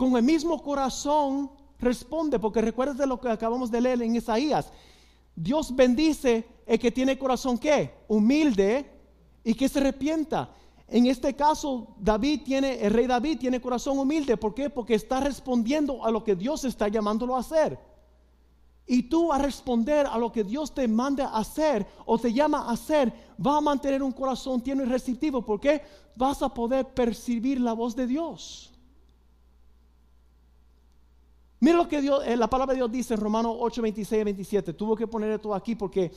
con el mismo corazón responde, porque recuerda lo que acabamos de leer en Isaías. Dios bendice el que tiene corazón que humilde y que se arrepienta. En este caso, David tiene, el rey David tiene corazón humilde. ¿Por qué? Porque está respondiendo a lo que Dios está llamándolo a hacer. Y tú a responder a lo que Dios te manda a hacer o te llama a hacer, vas a mantener un corazón tierno y receptivo. ¿Por qué? Vas a poder percibir la voz de Dios. Mira lo que Dios, eh, la palabra de Dios dice en Romanos 8, 26 y 27. Tuvo que poner esto aquí porque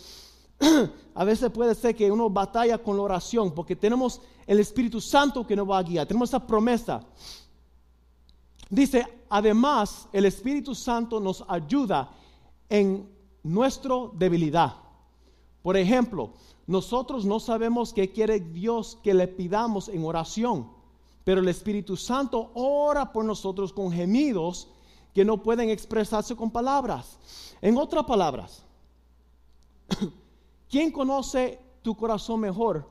(clears throat) a veces puede ser que uno batalla con la oración porque tenemos el Espíritu Santo que nos va a guiar. Tenemos esa promesa. Dice, además, el Espíritu Santo nos ayuda en nuestra debilidad. Por ejemplo, nosotros no sabemos qué quiere Dios que le pidamos en oración, pero el Espíritu Santo ora por nosotros con gemidos que no pueden expresarse con palabras. En otras palabras, (coughs) ¿quién conoce tu corazón mejor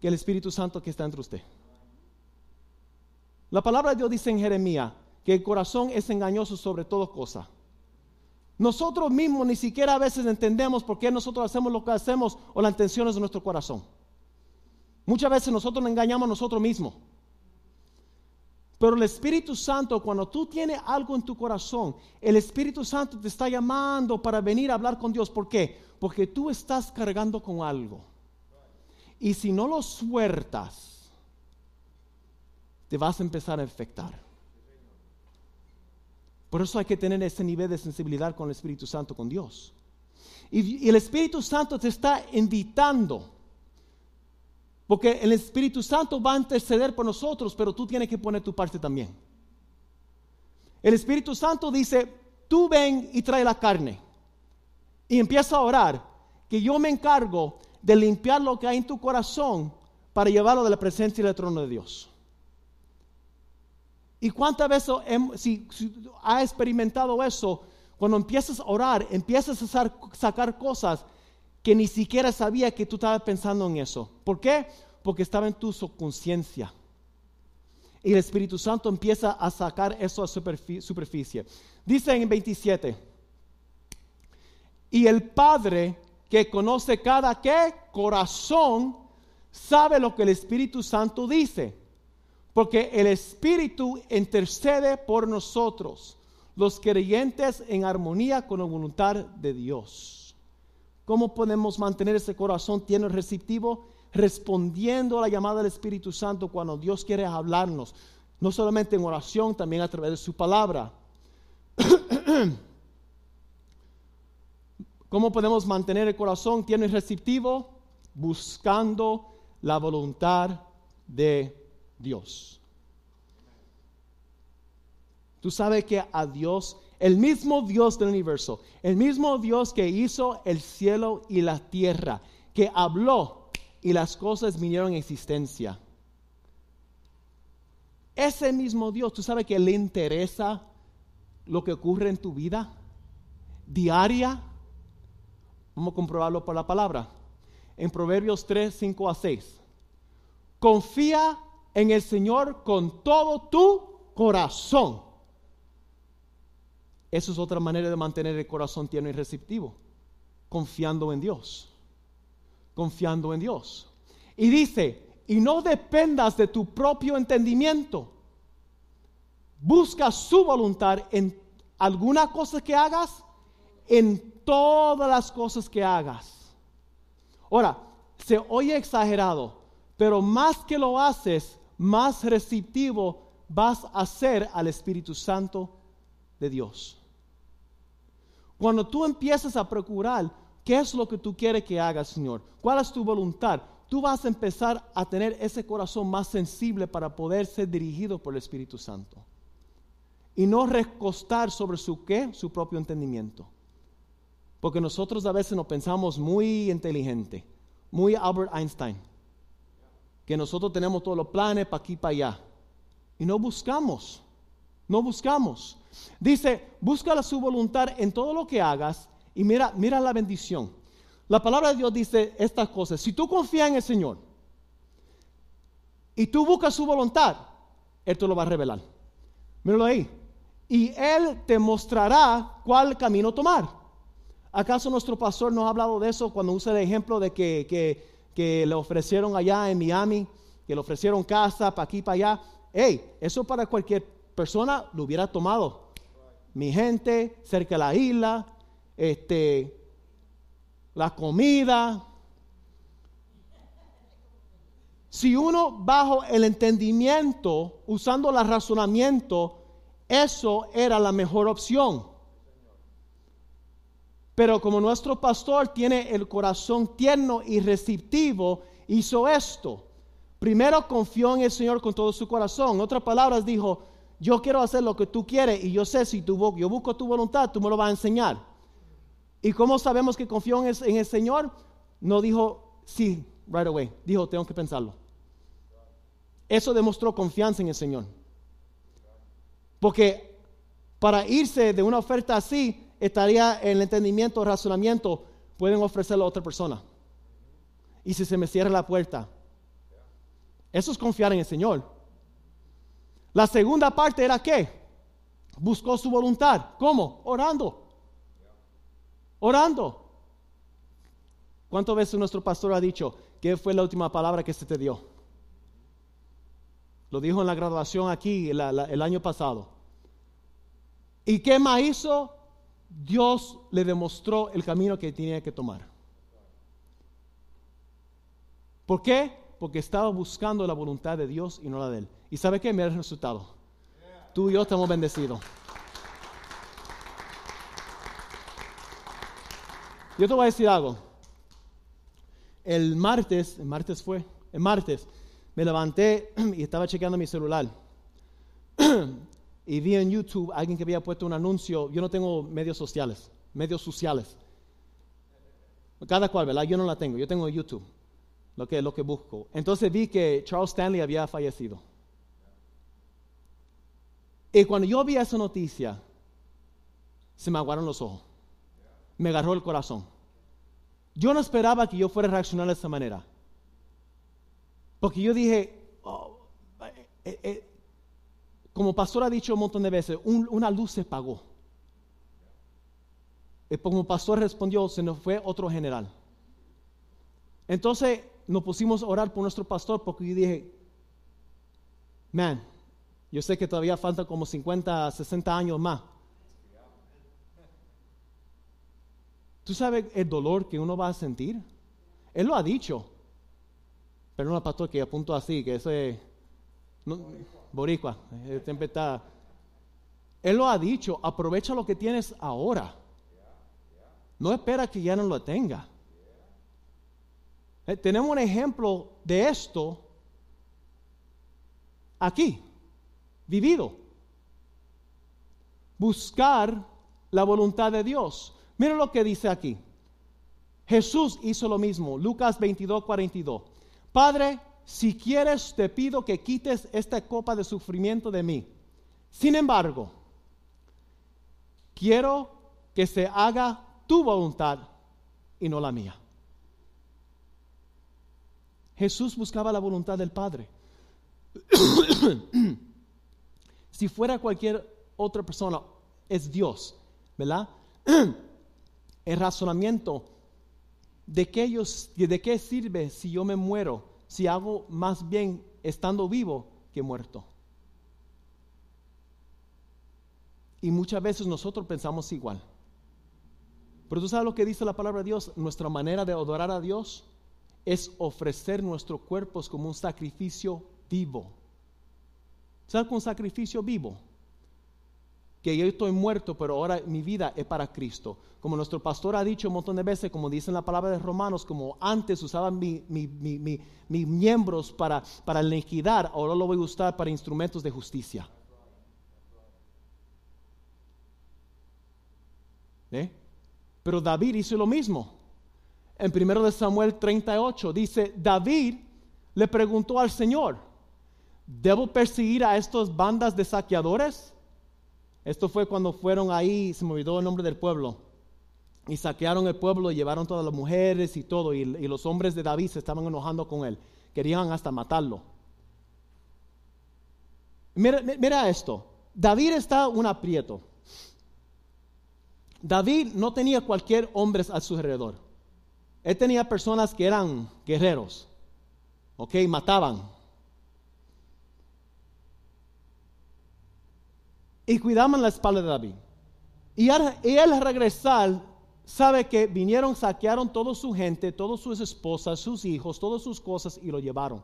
que el Espíritu Santo que está entre usted? La palabra de Dios dice en Jeremías que el corazón es engañoso sobre toda cosa. Nosotros mismos ni siquiera a veces entendemos por qué nosotros hacemos lo que hacemos o las intenciones de nuestro corazón. Muchas veces nosotros nos engañamos a nosotros mismos. Pero el Espíritu Santo, cuando tú tienes algo en tu corazón, el Espíritu Santo te está llamando para venir a hablar con Dios. ¿Por qué? Porque tú estás cargando con algo. Y si no lo sueltas, te vas a empezar a infectar. Por eso hay que tener ese nivel de sensibilidad con el Espíritu Santo, con Dios. Y, y el Espíritu Santo te está invitando porque el Espíritu Santo va a interceder por nosotros, pero tú tienes que poner tu parte también. El Espíritu Santo dice, tú ven y trae la carne. Y empieza a orar, que yo me encargo de limpiar lo que hay en tu corazón para llevarlo de la presencia y del trono de Dios. ¿Y cuántas veces si, experimentado eso? Cuando empiezas a orar, empiezas a sacar cosas que ni siquiera sabía que tú estabas pensando en eso. ¿Por qué? Porque estaba en tu subconsciencia. Y el Espíritu Santo empieza a sacar eso a superficie. Dice en 27, y el Padre que conoce cada qué corazón, sabe lo que el Espíritu Santo dice. Porque el Espíritu intercede por nosotros, los creyentes en armonía con la voluntad de Dios. ¿Cómo podemos mantener ese corazón tierno y receptivo? Respondiendo a la llamada del Espíritu Santo cuando Dios quiere hablarnos, no solamente en oración, también a través de su palabra. (clears throat) ¿Cómo podemos mantener el corazón tierno y receptivo? Buscando la voluntad de Dios. Tú sabes que a Dios, el mismo Dios del universo, el mismo Dios que hizo el cielo y la tierra, que habló y las cosas vinieron en existencia. Ese mismo Dios, tú sabes que le interesa lo que ocurre en tu vida diaria. Vamos a comprobarlo por la palabra. En Proverbios 3, 5 a 6. Confía en el Señor con todo tu corazón. Eso es otra manera de mantener el corazón tierno y receptivo. Confiando en Dios. Confiando en Dios. Y dice, y no dependas de tu propio entendimiento. Busca su voluntad en alguna cosa que hagas, en todas las cosas que hagas. Ahora, se oye exagerado, pero más que lo haces, más receptivo vas a ser al Espíritu Santo de Dios. Cuando tú empiezas a procurar qué es lo que tú quieres que haga, Señor, cuál es tu voluntad, tú vas a empezar a tener ese corazón más sensible para poder ser dirigido por el Espíritu Santo. Y no recostar sobre su qué, su propio entendimiento. Porque nosotros a veces nos pensamos muy inteligente, muy Albert Einstein que nosotros tenemos todos los planes para aquí para allá. Y no buscamos, no buscamos. Dice, busca su voluntad en todo lo que hagas y mira, mira la bendición. La palabra de Dios dice estas cosas. Si tú confías en el Señor y tú buscas su voluntad, Él te lo va a revelar. Míralo ahí. Y Él te mostrará cuál camino tomar. ¿Acaso nuestro pastor nos ha hablado de eso cuando usa el ejemplo de que, que le ofrecieron allá en Miami, que le ofrecieron casa para aquí, para allá. Hey, eso para cualquier persona lo hubiera tomado. Mi gente, cerca de la isla, este, la comida. Si uno bajo el entendimiento, usando el razonamiento, eso era la mejor opción. Pero como nuestro pastor tiene el corazón tierno y receptivo, hizo esto. Primero confió en el Señor con todo su corazón. En otras palabras, dijo, yo quiero hacer lo que tú quieres y yo sé si tú, yo busco tu voluntad, tú me lo vas a enseñar. ¿Y cómo sabemos que confió en el, en el Señor? No dijo, sí, right away. Dijo, tengo que pensarlo. Eso demostró confianza en el Señor. Porque para irse de una oferta así, estaría el entendimiento, razonamiento, pueden ofrecerlo a otra persona. Y si se me cierra la puerta, eso es confiar en el Señor. La segunda parte era qué? Buscó su voluntad. ¿Cómo? Orando. Orando. ¿Cuántas veces nuestro pastor ha dicho, qué fue la última palabra que se te dio? Lo dijo en la graduación aquí el, año pasado. ¿Y qué más hizo? Dios le demostró el camino que tenía que tomar. ¿Por qué? Porque estaba buscando la voluntad de Dios y no la de él. ¿Y sabe qué? Mira el resultado. Tú y yo estamos bendecidos. Yo te voy a decir algo. El martes, el martes fue, el martes, me levanté (clears throat) y estaba chequeando mi celular. (clears throat) y vi en YouTube alguien que había puesto un anuncio. Yo no tengo medios sociales, medios sociales. Cada cual, ¿verdad? Yo no la tengo, yo tengo YouTube, lo que, lo que busco. Entonces vi que Charles Stanley había fallecido. Y cuando yo vi esa noticia, se me aguaron los ojos. Me agarró el corazón. Yo no esperaba que yo fuera a reaccionar de esa manera. Porque yo dije, oh, eh, eh, como pastor ha dicho un montón de veces, una luz se pagó. Y como pastor respondió, se nos fue otro general. Entonces nos pusimos a orar por nuestro pastor porque yo dije, man, yo sé que todavía faltan como 50, 60 años más. ¿Tú sabes el dolor que uno va a sentir? Él lo ha dicho. Pero no, pastor, que apunto así, que eso es... boricua, siempre está... Él lo ha dicho, aprovecha lo que tienes ahora. No espera que ya no lo tenga. Eh, tenemos un ejemplo de esto aquí, vivido. Buscar la voluntad de Dios. Mira lo que dice aquí. Jesús hizo lo mismo, Lucas 22, 42. Padre, si quieres, te pido que quites esta copa de sufrimiento de mí. Sin embargo, quiero que se haga tu voluntad y no la mía. Jesús buscaba la voluntad del Padre. (coughs) si fuera cualquier otra persona, es Dios, ¿verdad? (coughs) El razonamiento de qué, de qué sirve si yo me muero, si hago más bien estando vivo que muerto. Y muchas veces nosotros pensamos igual. Pero tú sabes lo que dice la palabra de Dios, nuestra manera de adorar a Dios es ofrecer nuestros cuerpos como un sacrificio vivo. ¿Sabes un sacrificio vivo? Que yo estoy muerto, pero ahora mi vida es para Cristo. Como nuestro pastor ha dicho un montón de veces, como dice en la palabra de Romanos, como antes usaban mis miembros para, para la iniquidad, ahora lo voy a usar para instrumentos de justicia. ¿Eh? Pero David hizo lo mismo en 1 Samuel 38 dice, David le preguntó al Señor, ¿debo perseguir a estas bandas de saqueadores? Esto fue cuando fueron ahí, se me olvidó el nombre del pueblo, y saquearon el pueblo y llevaron todas las mujeres y todo, y, los hombres de David se estaban enojando con él, querían hasta matarlo. Mira, mira esto, David está un aprieto. David no tenía cualquier hombre a su alrededor. Él tenía personas que eran guerreros, ok, mataban. Y cuidaban la espalda de David. Y él, al regresar sabe que vinieron, saquearon toda su gente, todas sus esposas, sus hijos, todas sus cosas y lo llevaron.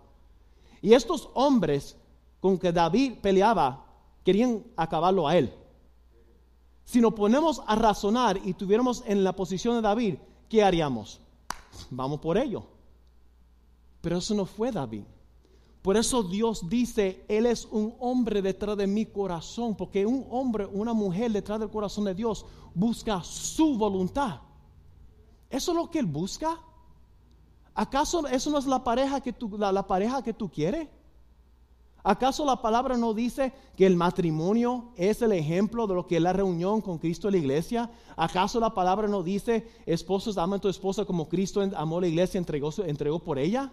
Y estos hombres con que David peleaba querían acabarlo a él. Si nos ponemos a razonar y tuviéramos en la posición de David, ¿qué haríamos? Vamos por ello. Pero eso no fue David. Por eso Dios dice, Él es un hombre detrás de mi corazón, porque un hombre, una mujer detrás del corazón de Dios busca su voluntad. ¿Eso es lo que Él busca? ¿Acaso eso no es la pareja que tú, la pareja que tú quieres? ¿Acaso la palabra no dice que el matrimonio es el ejemplo de lo que es la reunión con Cristo en la iglesia? ¿Acaso la palabra no dice, esposos, aman a tu esposa como Cristo amó la iglesia y entregó, entregó por ella?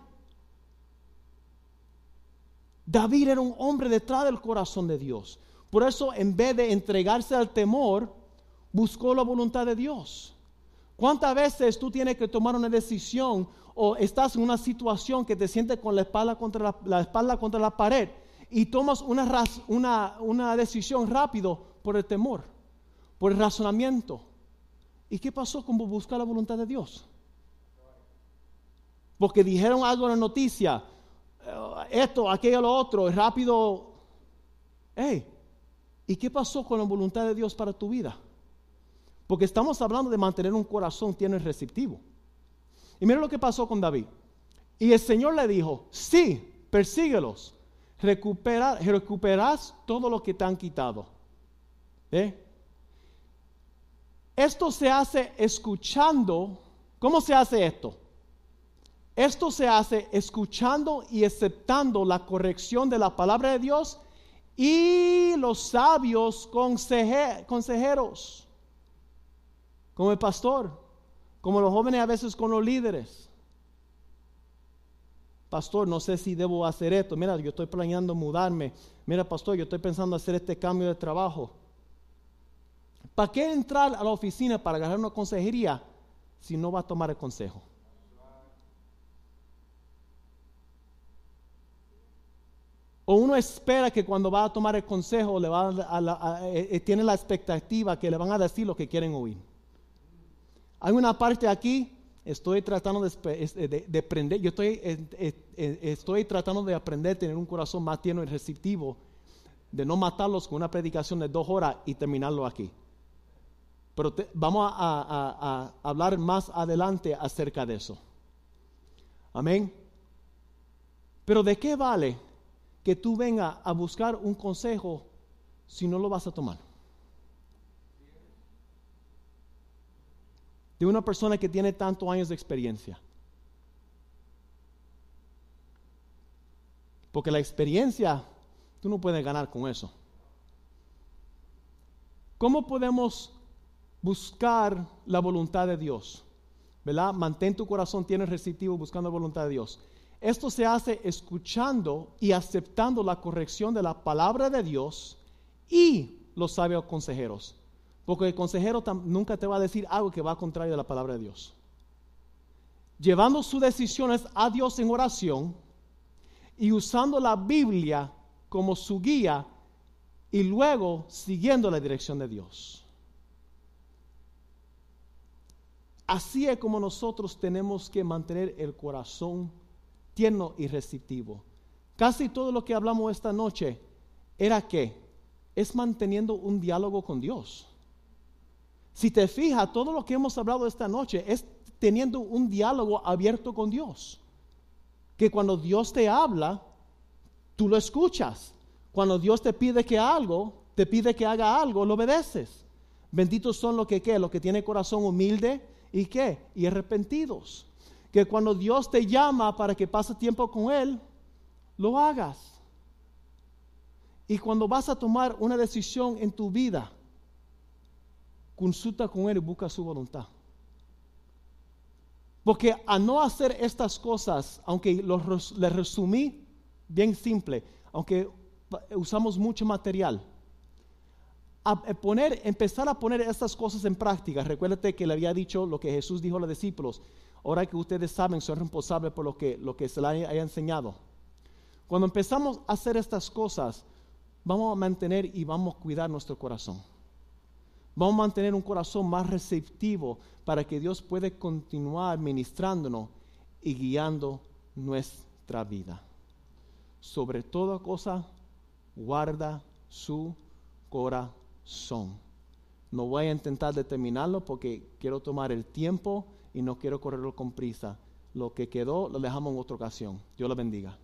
David era un hombre detrás del corazón de Dios. Por eso, en vez de entregarse al temor, buscó la voluntad de Dios. ¿Cuántas veces tú tienes que tomar una decisión o estás en una situación que te sientes con la espalda contra la, espalda contra la pared y tomas una, una, una decisión rápido por el temor, por el razonamiento? ¿Y qué pasó con buscar la voluntad de Dios? Porque dijeron algo en la noticia, eh, esto, aquello, lo otro, rápido. Hey, ¿y qué pasó con la voluntad de Dios para tu vida? Porque estamos hablando de mantener un corazón tierno y receptivo. Y mira lo que pasó con David. Y el Señor le dijo, sí, persíguelos, recupera, recuperas todo lo que te han quitado. ¿Eh? Esto se hace escuchando. ¿Cómo se hace esto? Esto se hace escuchando y aceptando la corrección de la palabra de Dios y los sabios consejeros como el pastor, como los jóvenes a veces con los líderes. Pastor, no sé si debo hacer esto. Mira, yo estoy planeando mudarme. Mira, pastor, yo estoy pensando hacer este cambio de trabajo. ¿Para qué entrar a la oficina para agarrar una consejería si no va a tomar el consejo? O uno espera que cuando va a tomar el consejo le a, eh, eh, tiene la expectativa que le van a decir lo que quieren oír. Hay una parte aquí, estoy tratando de, de, aprender, yo estoy, estoy tratando de aprender a tener un corazón más tierno y receptivo, de no matarlos con una predicación de dos horas y terminarlo aquí. Pero vamos a, a hablar más adelante acerca de eso. Amén. Pero ¿de qué vale que tú vengas a buscar un consejo si no lo vas a tomar? De una persona que tiene tantos años de experiencia. Porque la experiencia, tú no puedes ganar con eso. ¿Cómo podemos buscar la voluntad de Dios? ¿Verdad? Mantén tu corazón, tienes receptivo buscando la voluntad de Dios. Esto se hace escuchando y aceptando la corrección de la palabra de Dios y los sabios consejeros. Porque el consejero nunca te va a decir algo que va a contrario de la palabra de Dios. Llevando sus decisiones a Dios en oración y usando la Biblia como su guía y luego siguiendo la dirección de Dios. Así es como nosotros tenemos que mantener el corazón tierno y receptivo. Casi todo lo que hablamos esta noche era que es manteniendo un diálogo con Dios. Si te fijas, todo lo que hemos hablado esta noche es teniendo un diálogo abierto con Dios. Que cuando Dios te habla, tú lo escuchas. Cuando Dios te pide que algo, te pide que haga algo, lo obedeces. Benditos son los que ¿qué? los que tienen corazón humilde y qué, y arrepentidos que cuando Dios te llama para que pase tiempo con Él, lo hagas. Y cuando vas a tomar una decisión en tu vida, consulta con Él y busca su voluntad. Porque a no hacer estas cosas, aunque les resumí bien simple, aunque usamos mucho material, a poner, empezar a poner estas cosas en práctica. Recuérdate que le había dicho lo que Jesús dijo a los discípulos ahora que ustedes saben, son responsables por lo que, lo que se les haya enseñado. Cuando empezamos a hacer estas cosas, vamos a mantener y vamos a cuidar nuestro corazón. Vamos a mantener un corazón más receptivo para que Dios pueda continuar ministrándonos y guiando nuestra vida. Sobre toda cosa, guarda su corazón. No voy a intentar determinarlo porque quiero tomar el tiempo y no quiero correrlo con prisa. Lo que quedó lo dejamos en otra ocasión. Dios lo bendiga.